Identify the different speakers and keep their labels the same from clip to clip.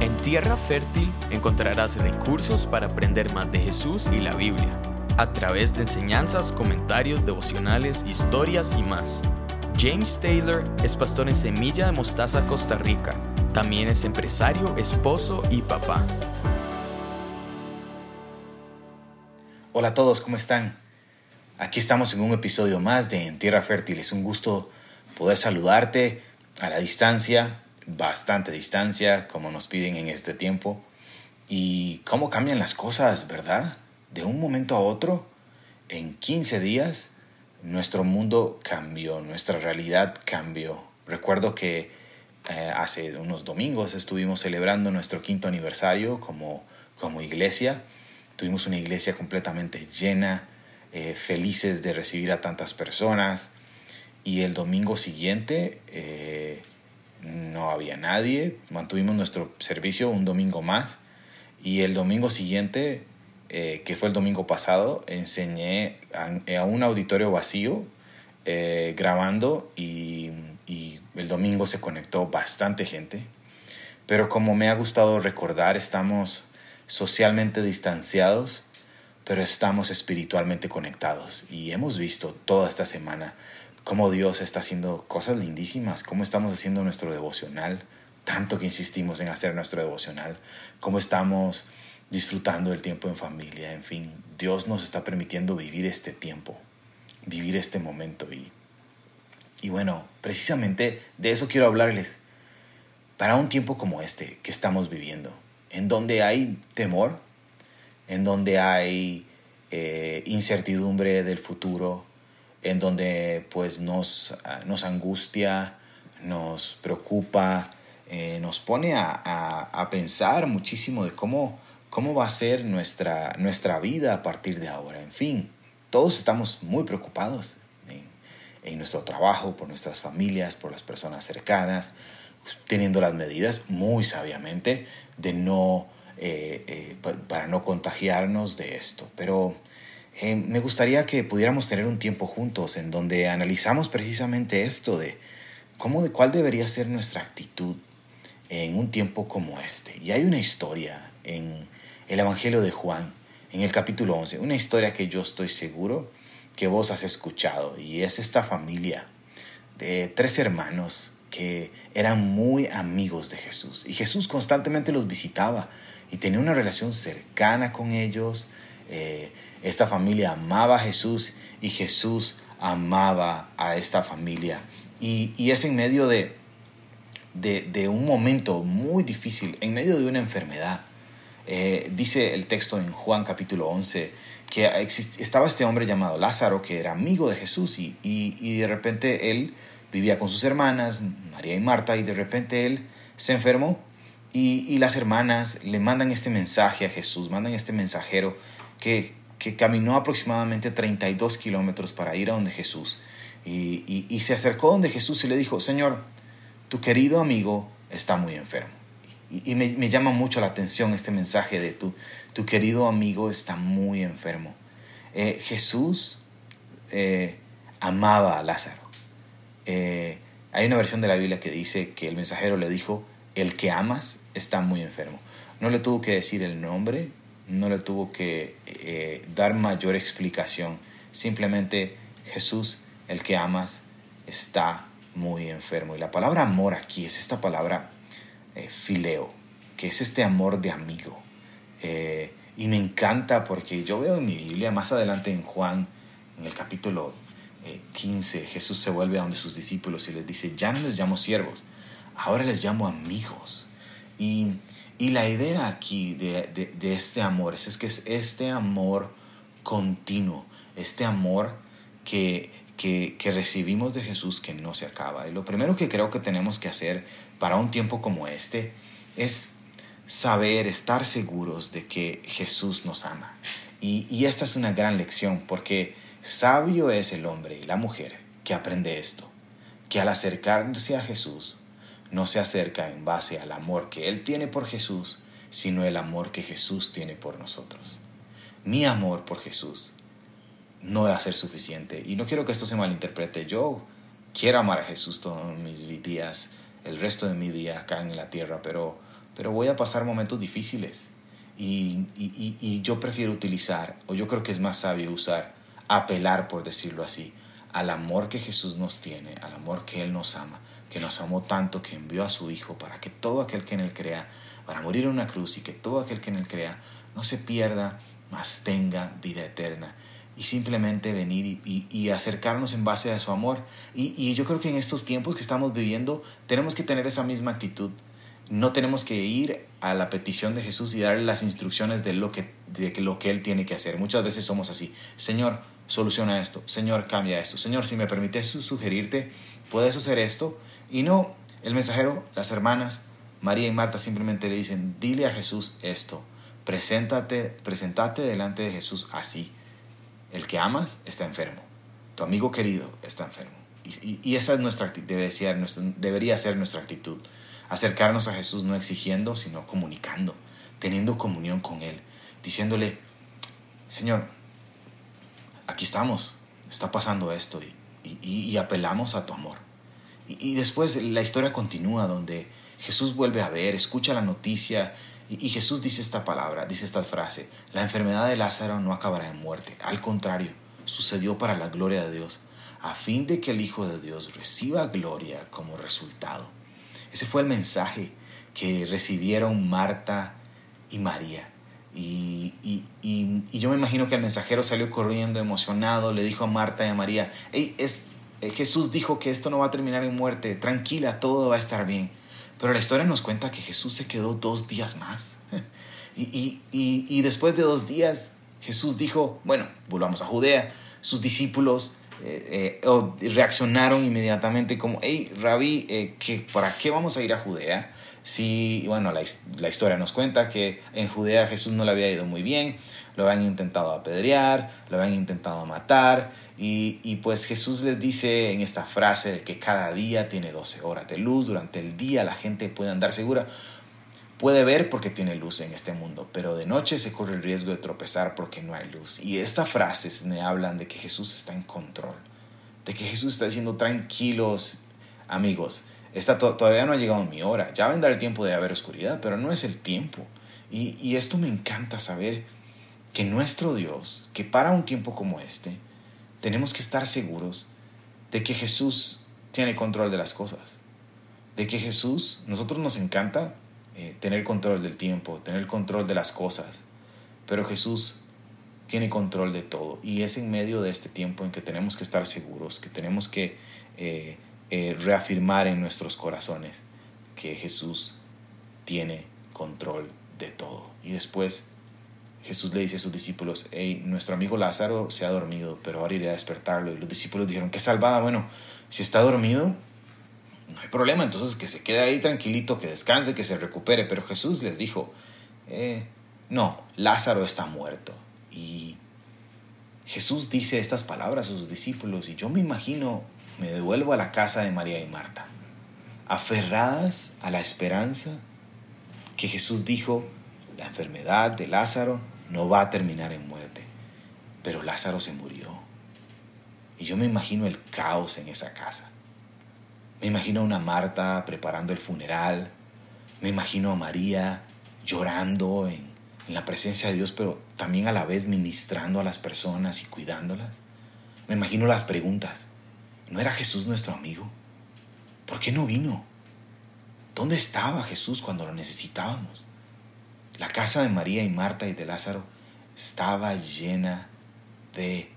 Speaker 1: En Tierra Fértil encontrarás recursos para aprender más de Jesús y la Biblia, a través de enseñanzas, comentarios, devocionales, historias y más. James Taylor es pastor en Semilla de Mostaza, Costa Rica. También es empresario, esposo y papá.
Speaker 2: Hola a todos, ¿cómo están? Aquí estamos en un episodio más de En Tierra Fértil. Es un gusto poder saludarte a la distancia, bastante distancia, como nos piden en este tiempo. Y cómo cambian las cosas, ¿verdad? De un momento a otro, en 15 días, nuestro mundo cambió, nuestra realidad cambió. Recuerdo que eh, hace unos domingos estuvimos celebrando nuestro quinto aniversario como, como iglesia. Tuvimos una iglesia completamente llena, eh, felices de recibir a tantas personas. Y el domingo siguiente eh, no había nadie, mantuvimos nuestro servicio un domingo más. Y el domingo siguiente, eh, que fue el domingo pasado, enseñé a, un auditorio vacío grabando y, y el domingo se conectó bastante gente. Pero como me ha gustado recordar, estamos socialmente distanciados pero estamos espiritualmente conectados y hemos visto toda esta semana cómo Dios está haciendo cosas lindísimas, cómo estamos haciendo nuestro devocional, tanto que insistimos en hacer nuestro devocional, cómo estamos disfrutando del tiempo en familia, en fin, Dios nos está permitiendo vivir este tiempo, vivir este momento y, y bueno, precisamente de eso quiero hablarles. Para un tiempo como este que estamos viviendo, en donde hay temor, en donde hay eh, incertidumbre del futuro, en donde pues nos, ah, nos angustia, nos preocupa, eh, nos pone a, pensar muchísimo de cómo, cómo va a ser nuestra, nuestra vida a partir de ahora. En fin, todos estamos muy preocupados en nuestro trabajo, por nuestras familias, por las personas cercanas, teniendo las medidas muy sabiamente de no eh, eh, para no contagiarnos de esto. Pero eh, me gustaría que pudiéramos tener un tiempo juntos en donde analizamos precisamente esto de cómo, de cuál debería ser nuestra actitud en un tiempo como este. Y hay una historia en el Evangelio de Juan, en el capítulo 11, una historia que yo estoy seguro que vos has escuchado y es esta familia de tres hermanos que eran muy amigos de Jesús y Jesús constantemente los visitaba y tenía una relación cercana con ellos. Eh, esta familia amaba a Jesús y Jesús amaba a esta familia. Y, es en medio de, de, un momento muy difícil, en medio de una enfermedad. Eh, dice el texto en Juan capítulo 11 que estaba este hombre llamado Lázaro que era amigo de Jesús y, y de repente él vivía con sus hermanas, María y Marta, y de repente él se enfermó y, las hermanas le mandan este mensaje a Jesús, mandan este mensajero que, que caminó aproximadamente 32 kilómetros para ir a donde Jesús. Y, y, se acercó donde Jesús y le dijo, Señor, tu querido amigo está muy enfermo. Y, me, me, llama mucho la atención este mensaje de tu, tu querido amigo está muy enfermo. Eh, Jesús eh, amaba a Lázaro. Eh, hay una versión de la Biblia que dice que el mensajero le dijo, el que amas está muy enfermo. No le tuvo que decir el nombre, no le tuvo que eh, dar mayor explicación. Simplemente Jesús, el que amas, está muy enfermo. Y la palabra amor aquí es esta palabra eh, fileo, que es este amor de amigo. Eh, y me encanta porque yo veo en mi Biblia, más adelante en Juan, en el capítulo 15, Jesús se vuelve a donde sus discípulos y les dice, ya no les llamo siervos, ahora les llamo amigos. Y, la idea aquí de, este amor es, que es este amor continuo, este amor que, que, recibimos de Jesús que no se acaba. Y lo primero que creo que tenemos que hacer para un tiempo como este es saber, estar seguros de que Jesús nos ama. Y, y, esta es una gran lección porque sabio es el hombre y la mujer que aprende esto, que al acercarse a Jesús no se acerca en base al amor que Él tiene por Jesús, sino el amor que Jesús tiene por nosotros. Mi amor por Jesús no va a ser suficiente. Y no quiero que esto se malinterprete. Yo quiero amar a Jesús todos mis días, el resto de mi día acá en la tierra, pero, pero voy a pasar momentos difíciles. Y, y, yo prefiero utilizar, o yo creo que es más sabio usar, apelar, por decirlo así, al amor que Jesús nos tiene, al amor que Él nos ama, que nos amó tanto que envió a su Hijo para que todo aquel que en Él crea, para morir en una cruz y que todo aquel que en Él crea no se pierda, mas tenga vida eterna y simplemente venir y, acercarnos en base a su amor. Y, yo creo que en estos tiempos que estamos viviendo tenemos que tener esa misma actitud. No tenemos que ir a la petición de Jesús y darle las instrucciones de lo que, de lo que Él tiene que hacer. Muchas veces somos así. Señor, soluciona esto. Señor, cambia esto. Señor, si me permites sugerirte, puedes hacer esto. Y no, el mensajero, las hermanas, María y Marta simplemente le dicen, dile a Jesús esto. Preséntate, presentate delante de Jesús así el que amas está enfermo. Tu amigo querido está enfermo. Y, esa es nuestra, debe ser, debería ser nuestra actitud. Acercarnos a Jesús no exigiendo, sino comunicando, teniendo comunión con Él, diciéndole, Señor, aquí estamos, está pasando esto y, apelamos a tu amor. Y, después la historia continúa donde Jesús vuelve a ver, escucha la noticia y, Jesús dice esta palabra, dice esta frase, la enfermedad de Lázaro no acabará en muerte, al contrario, sucedió para la gloria de Dios, a fin de que el Hijo de Dios reciba gloria como resultado. Ese fue el mensaje que recibieron Marta y María. Y, yo me imagino que el mensajero salió corriendo emocionado, le dijo a Marta y a María, es, eh, Jesús dijo que esto no va a terminar en muerte, tranquila, todo va a estar bien. Pero la historia nos cuenta que Jesús se quedó dos días más. Y, después de dos días, Jesús dijo, bueno, volvamos a Judea. Sus discípulos eh, eh, reaccionaron inmediatamente como, hey, rabí, eh, ¿para qué vamos a ir a Judea? Sí, bueno, la, la, historia nos cuenta que en Judea Jesús no le había ido muy bien, lo habían intentado apedrear, lo habían intentado matar, y, pues Jesús les dice en esta frase de que cada día tiene 12 horas de luz, durante el día la gente puede andar segura, puede ver porque tiene luz en este mundo, pero de noche se corre el riesgo de tropezar porque no hay luz. Y estas frases me hablan de que Jesús está en control, de que Jesús está diciendo tranquilos amigos, esta todavía no ha llegado mi hora, ya vendrá el tiempo de haber oscuridad, pero no es el tiempo. Y, y esto me encanta saber que nuestro Dios, que para un tiempo como este, tenemos que estar seguros de que Jesús tiene control de las cosas. De que Jesús, nosotros nos encanta eh, tener control del tiempo, tener control de las cosas, pero Jesús tiene control de todo. Y es en medio de este tiempo en que tenemos que estar seguros, que tenemos que eh, eh, reafirmar en nuestros corazones que Jesús tiene control de todo. Y después Jesús le dice a sus discípulos, hey, nuestro amigo Lázaro se ha dormido, pero ahora iré a despertarlo. Y los discípulos dijeron, qué salvada, bueno, si está dormido, no hay problema, entonces que se quede ahí tranquilito, que descanse, que se recupere. Pero Jesús les dijo, eh, no, Lázaro está muerto. Y Jesús dice estas palabras a sus discípulos y yo me imagino, me devuelvo a la casa de María y Marta, aferradas a la esperanza que Jesús dijo, la enfermedad de Lázaro no va a terminar en muerte. Pero Lázaro se murió. Y yo me imagino el caos en esa casa. Me imagino a una Marta preparando el funeral. Me imagino a María llorando en, en la presencia de Dios, pero también a la vez ministrando a las personas y cuidándolas. Me imagino las preguntas. ¿No era Jesús nuestro amigo? ¿Por qué no vino? ¿Dónde estaba Jesús cuando lo necesitábamos? La casa de María y Marta y de Lázaro estaba llena de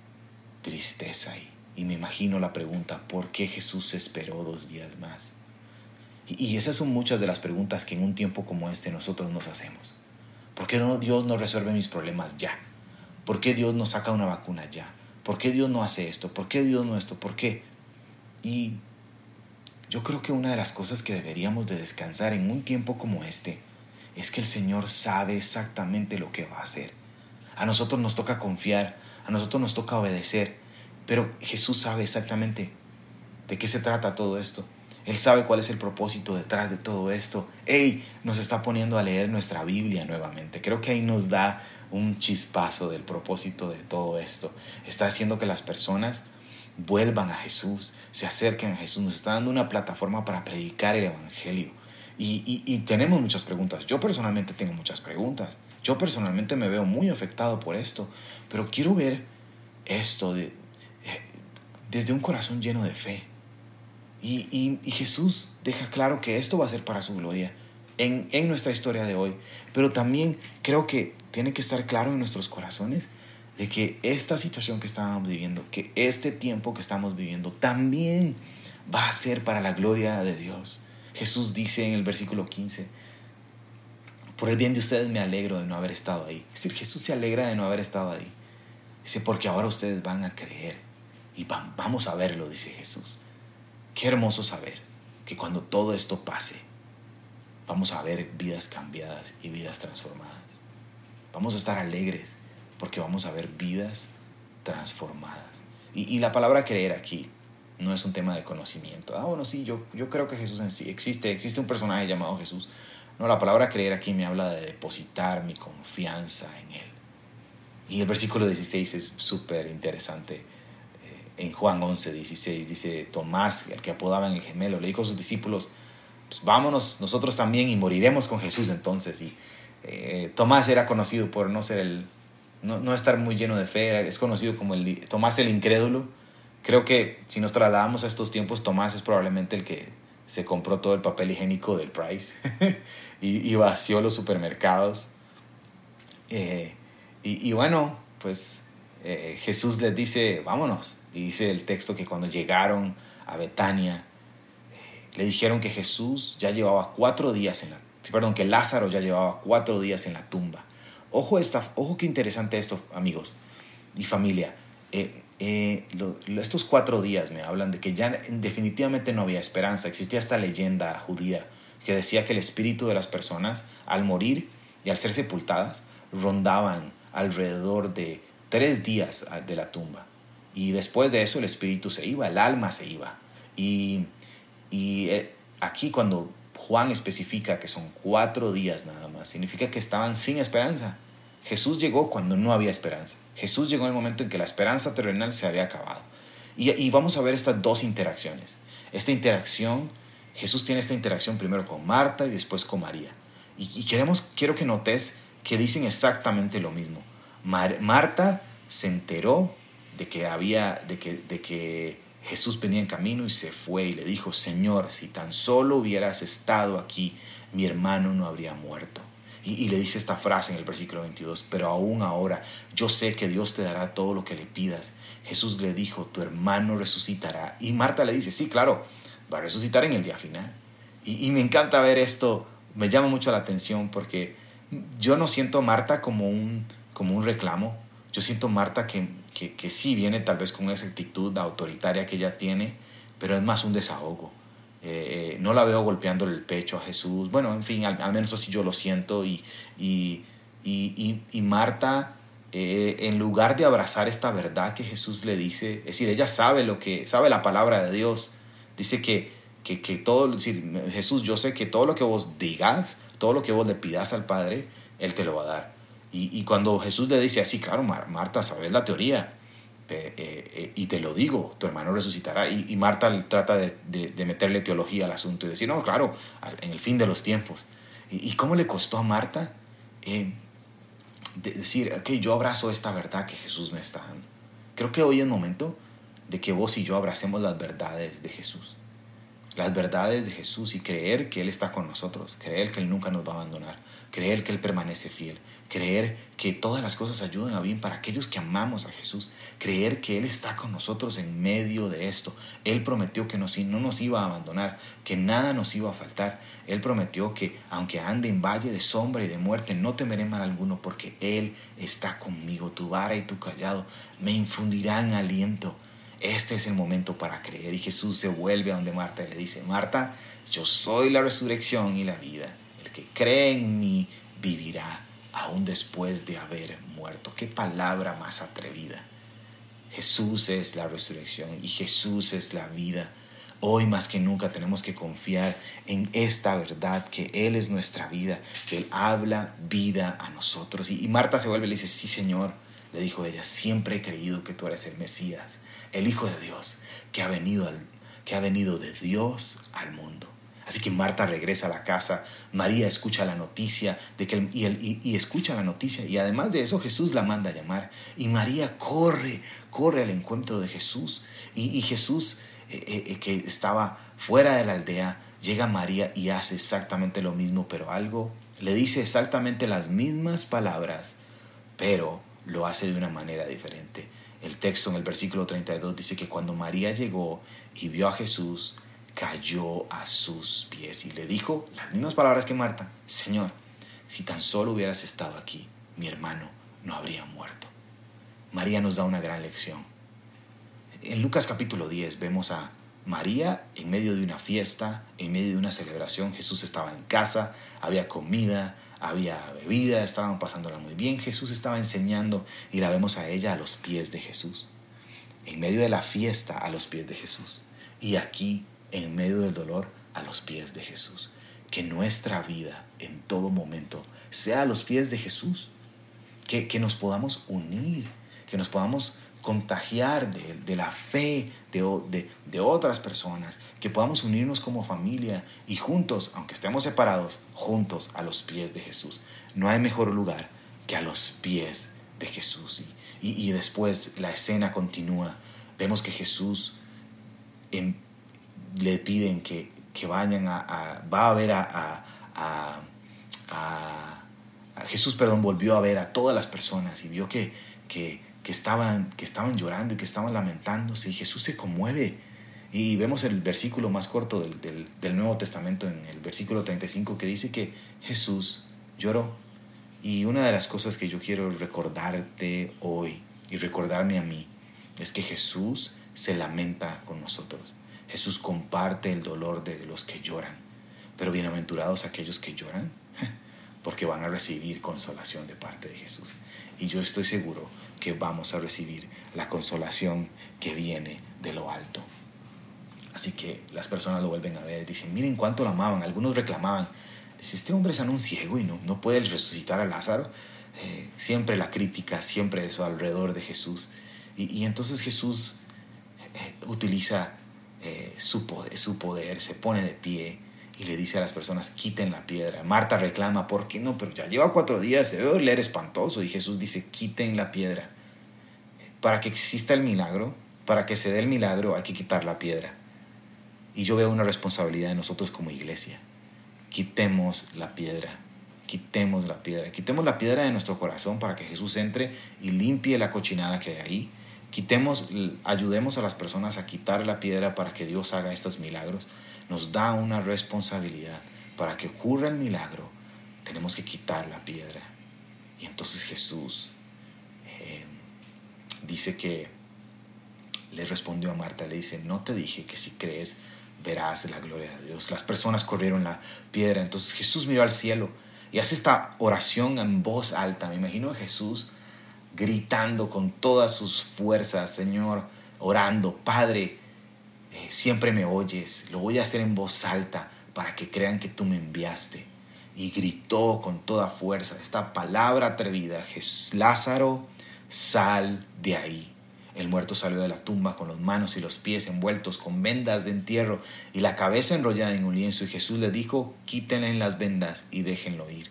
Speaker 2: tristeza y, y me imagino la pregunta, ¿por qué Jesús esperó dos días más? Y, y esas son muchas de las preguntas que en un tiempo como este nosotros nos hacemos. ¿Por qué no Dios no resuelve mis problemas ya? ¿Por qué Dios no saca una vacuna ya? ¿Por qué Dios no hace esto? ¿Por qué Dios no esto? ¿Por qué? Y yo creo que una de las cosas que deberíamos de descansar en un tiempo como este es que el Señor sabe exactamente lo que va a hacer. A nosotros nos toca confiar, a nosotros nos toca obedecer, pero Jesús sabe exactamente de qué se trata todo esto. Él sabe cuál es el propósito detrás de todo esto. ¡Ey! Nos está poniendo a leer nuestra Biblia nuevamente. Creo que ahí nos da un chispazo del propósito de todo esto. Está haciendo que las personas vuelvan a Jesús, se acerquen a Jesús. Nos está dando una plataforma para predicar el Evangelio. Y, tenemos muchas preguntas. Yo personalmente tengo muchas preguntas. Yo personalmente me veo muy afectado por esto. Pero quiero ver esto de, eh, desde un corazón lleno de fe. Y, Jesús deja claro que esto va a ser para su gloria en, en nuestra historia de hoy. Pero también creo que tiene que estar claro en nuestros corazones de que esta situación que estábamos viviendo, que este tiempo que estamos viviendo, también va a ser para la gloria de Dios. Jesús dice en el versículo 15, por el bien de ustedes me alegro de no haber estado ahí. Es decir, Jesús se alegra de no haber estado ahí. Dice, porque ahora ustedes van a creer y vamos a verlo, dice Jesús. Qué hermoso saber que cuando todo esto pase, vamos a ver vidas cambiadas y vidas transformadas. Vamos a estar alegres porque vamos a ver vidas transformadas. Y, la palabra creer aquí no es un tema de conocimiento. Ah, bueno, sí, yo, yo creo que Jesús en sí existe, existe un personaje llamado Jesús. No, la palabra creer aquí me habla de depositar mi confianza en Él. Y el versículo 16 es súper interesante. Eh, en Juan 11, 16 dice, Tomás, el que apodaban el gemelo, le dijo a sus discípulos, pues vámonos nosotros también y moriremos con Jesús entonces. Y eh, Tomás era conocido por no ser el no, estar muy lleno de fe, es conocido como el, Tomás el incrédulo. Creo que si nos trasladamos a estos tiempos, Tomás es probablemente el que se compró todo el papel higiénico del Price y, vació los supermercados. Eh, y, bueno, pues eh, Jesús les dice, vámonos. Y dice el texto que cuando llegaron a Betania, eh, le dijeron que Jesús ya llevaba cuatro días en la, perdón, que Lázaro ya llevaba cuatro días en la tumba. Ojo, esta, ojo qué interesante esto, amigos y familia. Eh, estos cuatro días me hablan de que ya definitivamente no había esperanza. Existía esta leyenda judía que decía que el espíritu de las personas al morir y al ser sepultadas rondaban alrededor de tres días de la tumba. Y después de eso el espíritu se iba, el alma se iba. Y, eh, aquí cuando Juan especifica que son cuatro días nada más. Significa que estaban sin esperanza. Jesús llegó cuando no había esperanza. Jesús llegó en el momento en que la esperanza terrenal se había acabado. Y, vamos a ver estas dos interacciones. Esta interacción, Jesús tiene esta interacción primero con Marta y después con María. Y, queremos, quiero que notes que dicen exactamente lo mismo. Marta se enteró de que había, de que, de que Jesús venía en camino y se fue y le dijo, Señor, si tan solo hubieras estado aquí, mi hermano no habría muerto. Y, le dice esta frase en el versículo 22, pero aún ahora yo sé que Dios te dará todo lo que le pidas. Jesús le dijo, tu hermano resucitará. Y Marta le dice, sí, claro, va a resucitar en el día final. Y, me encanta ver esto, me llama mucho la atención porque yo no siento a Marta como un, como un reclamo, yo siento Marta que que, que sí viene tal vez con esa actitud autoritaria que ella tiene, pero es más un desahogo. Eh, eh, no la veo golpeando el pecho a Jesús. Bueno, en fin, al, menos así yo lo siento. Y, y, y, y Marta, eh, en lugar de abrazar esta verdad que Jesús le dice, es decir, ella sabe lo que, sabe la palabra de Dios. Dice que, que, que todo, decir, Jesús, yo sé que todo lo que vos digas, todo lo que vos le pidas al Padre, Él te lo va a dar. Y, cuando Jesús le dice así, claro, Marta, sabes la teoría, eh, eh, y te lo digo, tu hermano resucitará. Y, Marta trata de, meterle teología al asunto y decir, no, claro, en el fin de los tiempos. ¿Y, cómo le costó a Marta eh, decir, ok, yo abrazo esta verdad que Jesús me está dando? Creo que hoy es el momento de que vos y yo abracemos las verdades de Jesús. Las verdades de Jesús y creer que Él está con nosotros, creer que Él nunca nos va a abandonar, creer que Él permanece fiel, creer que todas las cosas ayudan a bien para aquellos que amamos a Jesús, creer que Él está con nosotros en medio de esto. Él prometió que no nos iba a abandonar, que nada nos iba a faltar. Él prometió que aunque ande en valle de sombra y de muerte, no temeré mal alguno, porque Él está conmigo. Tu vara y tu callado me infundirán aliento. Este es el momento para creer. Y Jesús se vuelve a donde Marta y le dice, Marta, yo soy la resurrección y la vida. El que cree en mí vivirá aún después de haber muerto. Qué palabra más atrevida. Jesús es la resurrección y Jesús es la vida. Hoy más que nunca tenemos que confiar en esta verdad, que Él es nuestra vida, que Él habla vida a nosotros. Y, Marta se vuelve y le dice, sí Señor, le dijo ella, siempre he creído que tú eres el Mesías, el Hijo de Dios, que ha venido, que ha venido de Dios al mundo. Así que Marta regresa a la casa, María escucha la noticia de que y, y, escucha la noticia y además de eso Jesús la manda a llamar y María corre, corre al encuentro de Jesús y, Jesús eh, eh, eh, que estaba fuera de la aldea llega María y hace exactamente lo mismo, pero algo le dice exactamente las mismas palabras, pero lo hace de una manera diferente. El texto en el versículo 32 dice que cuando María llegó y vio a Jesús, cayó a sus pies y le dijo las mismas palabras que Marta, Señor, si tan solo hubieras estado aquí, mi hermano no habría muerto. María nos da una gran lección. En Lucas capítulo 10 vemos a María en medio de una fiesta, en medio de una celebración. Jesús estaba en casa, había comida, había bebida, estaban pasándola muy bien. Jesús estaba enseñando y la vemos a ella a los pies de Jesús. En medio de la fiesta, a los pies de Jesús. Y aquí en medio del dolor a los pies de Jesús. Que nuestra vida en todo momento sea a los pies de Jesús. Que, que nos podamos unir, que nos podamos contagiar de, de la fe de, de, de, otras personas, que podamos unirnos como familia y juntos, aunque estemos separados, juntos a los pies de Jesús. No hay mejor lugar que a los pies de Jesús. Y, y, y después la escena continúa. Vemos que Jesús le piden que, que vayan a, va a ver a, a, Jesús, perdón, volvió a ver a todas las personas y vio que, que, que, estaban, que estaban llorando y que estaban lamentándose y Jesús se conmueve. Y vemos el versículo más corto del, del, del Nuevo Testamento, en el versículo 35, que dice que Jesús lloró. Y una de las cosas que yo quiero recordarte hoy y recordarme a mí es que Jesús se lamenta con nosotros. Jesús comparte el dolor de los que lloran, pero bienaventurados aquellos que lloran, porque van a recibir consolación de parte de Jesús. Y yo estoy seguro que vamos a recibir la consolación que viene de lo alto. Así que las personas lo vuelven a ver, dicen, miren cuánto lo amaban, algunos reclamaban, dice, este hombre es un ciego y no, no puede resucitar a Lázaro. Eh, siempre la crítica, siempre eso alrededor de Jesús. Y, entonces Jesús eh, utiliza eh, su, poder, su poder, se pone de pie y le dice a las personas, quiten la piedra. Marta reclama, ¿por qué no? Pero ya lleva cuatro días, debe leer espantoso. Y Jesús dice, quiten la piedra. Para que exista el milagro, para que se dé el milagro, hay que quitar la piedra. Y yo veo una responsabilidad de nosotros como iglesia. Quitemos la piedra, quitemos la piedra, quitemos la piedra de nuestro corazón para que Jesús entre y limpie la cochinada que hay ahí Quitemos, ayudemos a las personas a quitar la piedra para que Dios haga estos milagros. Nos da una responsabilidad. Para que ocurra el milagro, tenemos que quitar la piedra. Y entonces Jesús dice que le respondió a Marta, le dice, no te dije que si crees verás la gloria de Dios. Las personas corrieron la piedra. Entonces Jesús miró al cielo y hace esta oración en voz alta. Me imagino a Jesús gritando con todas sus fuerzas, Señor, orando, Padre, eh, siempre me oyes, lo voy a hacer en voz alta para que crean que tú me enviaste. Y gritó con toda fuerza esta palabra atrevida, Lázaro, sal de ahí. El muerto salió de la tumba con las manos y los pies envueltos con vendas de entierro y la cabeza enrollada en un lienzo y Jesús le dijo, quítenle las vendas y déjenlo ir.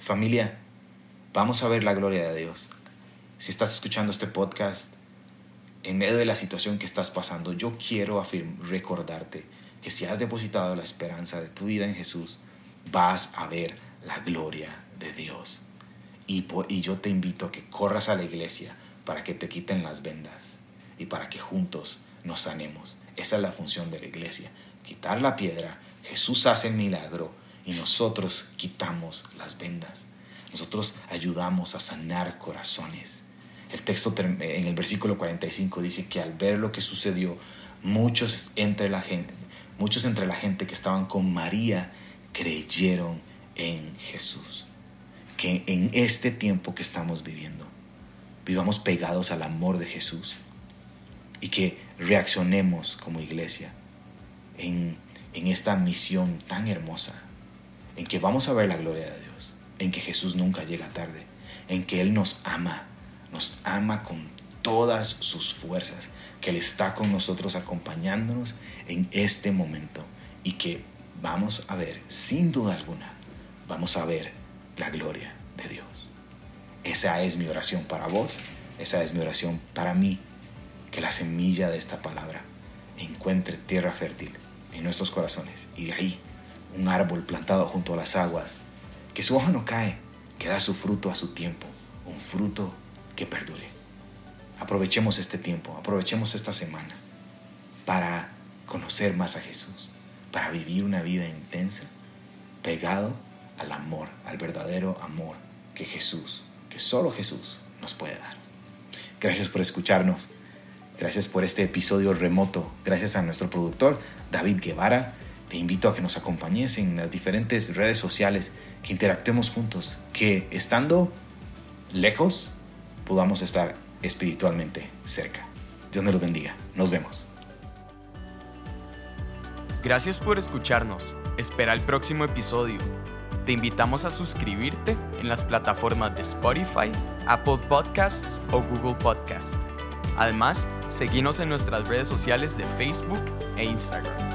Speaker 2: Familia, vamos a ver la gloria de Dios si estás escuchando este podcast, en medio de la situación que estás pasando, yo quiero recordarte que si has depositado la esperanza de tu vida en Jesús, vas a ver la gloria de Dios. Y, yo te invito a que corras a la iglesia para que te quiten las vendas y para que juntos nos sanemos. Esa es la función de la iglesia, quitar la piedra. Jesús hace el milagro y nosotros quitamos las vendas. Nosotros ayudamos a sanar corazones. El texto en el versículo 45 dice que al ver lo que sucedió, muchos entre la gente, muchos entre la gente que estaban con María creyeron en Jesús. Que en este tiempo que estamos viviendo, vivamos pegados al amor de Jesús y que reaccionemos como iglesia en, en esta misión tan hermosa, en que vamos a ver la gloria de Dios, en que Jesús nunca llega tarde, en que Él nos ama nos ama con todas sus fuerzas, que Él está con nosotros acompañándonos en este momento y que vamos a ver, sin duda alguna, vamos a ver la gloria de Dios. Esa es mi oración para vos, esa es mi oración para mí, que la semilla de esta palabra encuentre tierra fértil en nuestros corazones y de ahí un árbol plantado junto a las aguas, que su hoja no cae, que da su fruto a su tiempo, un fruto que perdure. Aprovechemos este tiempo, aprovechemos esta semana para conocer más a Jesús, para vivir una vida intensa, pegado al amor, al verdadero amor que Jesús, que solo Jesús nos puede dar. Gracias por escucharnos. Gracias por este episodio remoto. Gracias a nuestro productor, David Guevara. Te invito a que nos acompañes en las diferentes redes sociales, que interactuemos juntos, que estando lejos podamos estar espiritualmente cerca. Dios me lo bendiga. Nos vemos.
Speaker 1: Gracias por escucharnos. Espera el próximo episodio. Te invitamos a suscribirte en las plataformas de Spotify, Apple Podcasts o Google Podcasts. Además, seguimos en nuestras redes sociales de Facebook e Instagram.